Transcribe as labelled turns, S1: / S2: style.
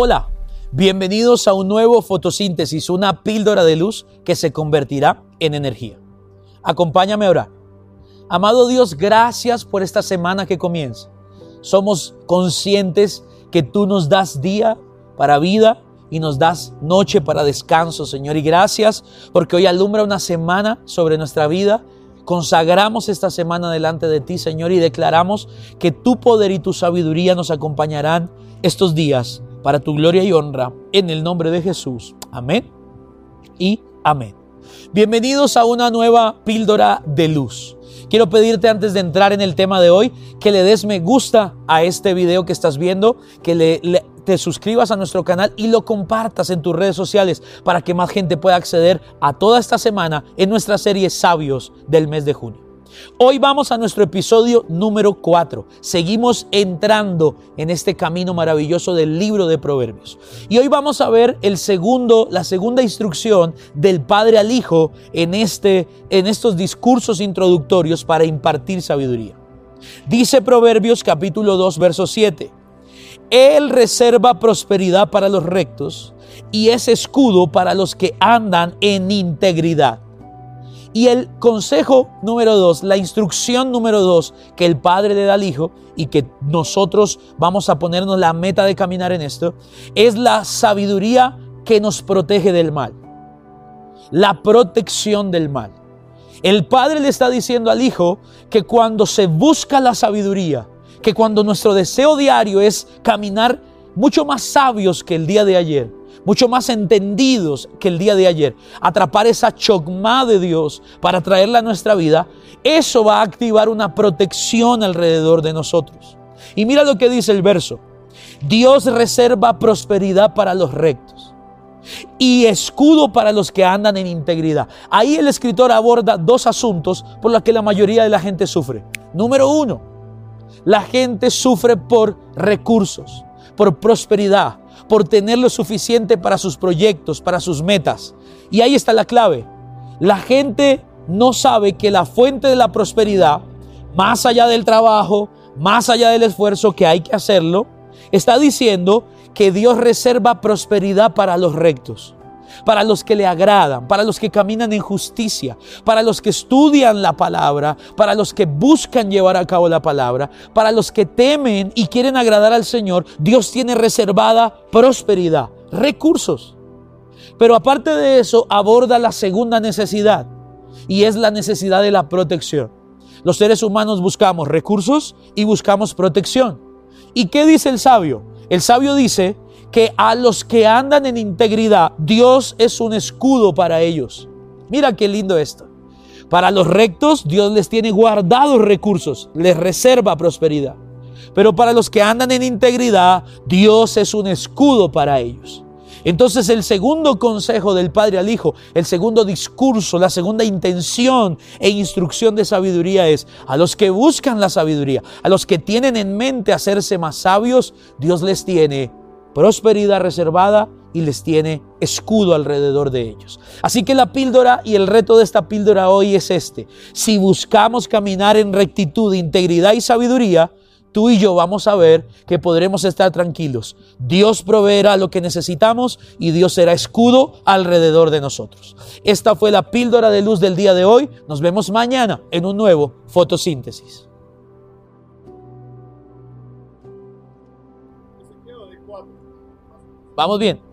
S1: Hola, bienvenidos a un nuevo fotosíntesis, una píldora de luz que se convertirá en energía. Acompáñame a orar. Amado Dios, gracias por esta semana que comienza. Somos conscientes que tú nos das día para vida y nos das noche para descanso, Señor. Y gracias porque hoy alumbra una semana sobre nuestra vida. Consagramos esta semana delante de ti, Señor, y declaramos que tu poder y tu sabiduría nos acompañarán estos días para tu gloria y honra, en el nombre de Jesús. Amén y amén. Bienvenidos a una nueva píldora de luz. Quiero pedirte antes de entrar en el tema de hoy que le des me gusta a este video que estás viendo, que le, te suscribas a nuestro canal y lo compartas en tus redes sociales para que más gente pueda acceder a toda esta semana en nuestra serie Sabios del mes de junio. Hoy vamos a nuestro episodio número 4. Seguimos entrando en este camino maravilloso del libro de Proverbios. Y hoy vamos a ver el segundo, la segunda instrucción del padre al hijo en, este, en estos discursos introductorios para impartir sabiduría. Dice Proverbios capítulo 2, verso 7. Él reserva prosperidad para los rectos y es escudo para los que andan en integridad. Y el consejo número dos, la instrucción número dos que el padre le da al hijo y que nosotros vamos a ponernos la meta de caminar en esto, es la sabiduría que nos protege del mal. La protección del mal. El padre le está diciendo al hijo que cuando se busca la sabiduría, que cuando nuestro deseo diario es caminar mucho más sabios que el día de ayer, mucho más entendidos que el día de ayer, atrapar esa chogma de Dios para traerla a nuestra vida, eso va a activar una protección alrededor de nosotros. Y mira lo que dice el verso. Dios reserva prosperidad para los rectos y escudo para los que andan en integridad. Ahí el escritor aborda dos asuntos por los que la mayoría de la gente sufre. Número uno, la gente sufre por recursos, por prosperidad, por tener lo suficiente para sus proyectos, para sus metas. Y ahí está la clave. La gente no sabe que la fuente de la prosperidad, más allá del trabajo, más allá del esfuerzo que hay que hacerlo, está diciendo que Dios reserva prosperidad para los rectos para los que le agradan, para los que caminan en justicia, para los que estudian la palabra, para los que buscan llevar a cabo la palabra, para los que temen y quieren agradar al Señor, Dios tiene reservada prosperidad, recursos. Pero aparte de eso, aborda la segunda necesidad y es la necesidad de la protección. Los seres humanos buscamos recursos y buscamos protección. ¿Y qué dice el sabio? El sabio dice que a los que andan en integridad, Dios es un escudo para ellos. Mira qué lindo esto. Para los rectos, Dios les tiene guardados recursos, les reserva prosperidad. Pero para los que andan en integridad, Dios es un escudo para ellos. Entonces el segundo consejo del Padre al Hijo, el segundo discurso, la segunda intención e instrucción de sabiduría es, a los que buscan la sabiduría, a los que tienen en mente hacerse más sabios, Dios les tiene prosperidad reservada y les tiene escudo alrededor de ellos. Así que la píldora y el reto de esta píldora hoy es este. Si buscamos caminar en rectitud, integridad y sabiduría, tú y yo vamos a ver que podremos estar tranquilos. Dios proveerá lo que necesitamos y Dios será escudo alrededor de nosotros. Esta fue la píldora de luz del día de hoy. Nos vemos mañana en un nuevo fotosíntesis. Vamos bien.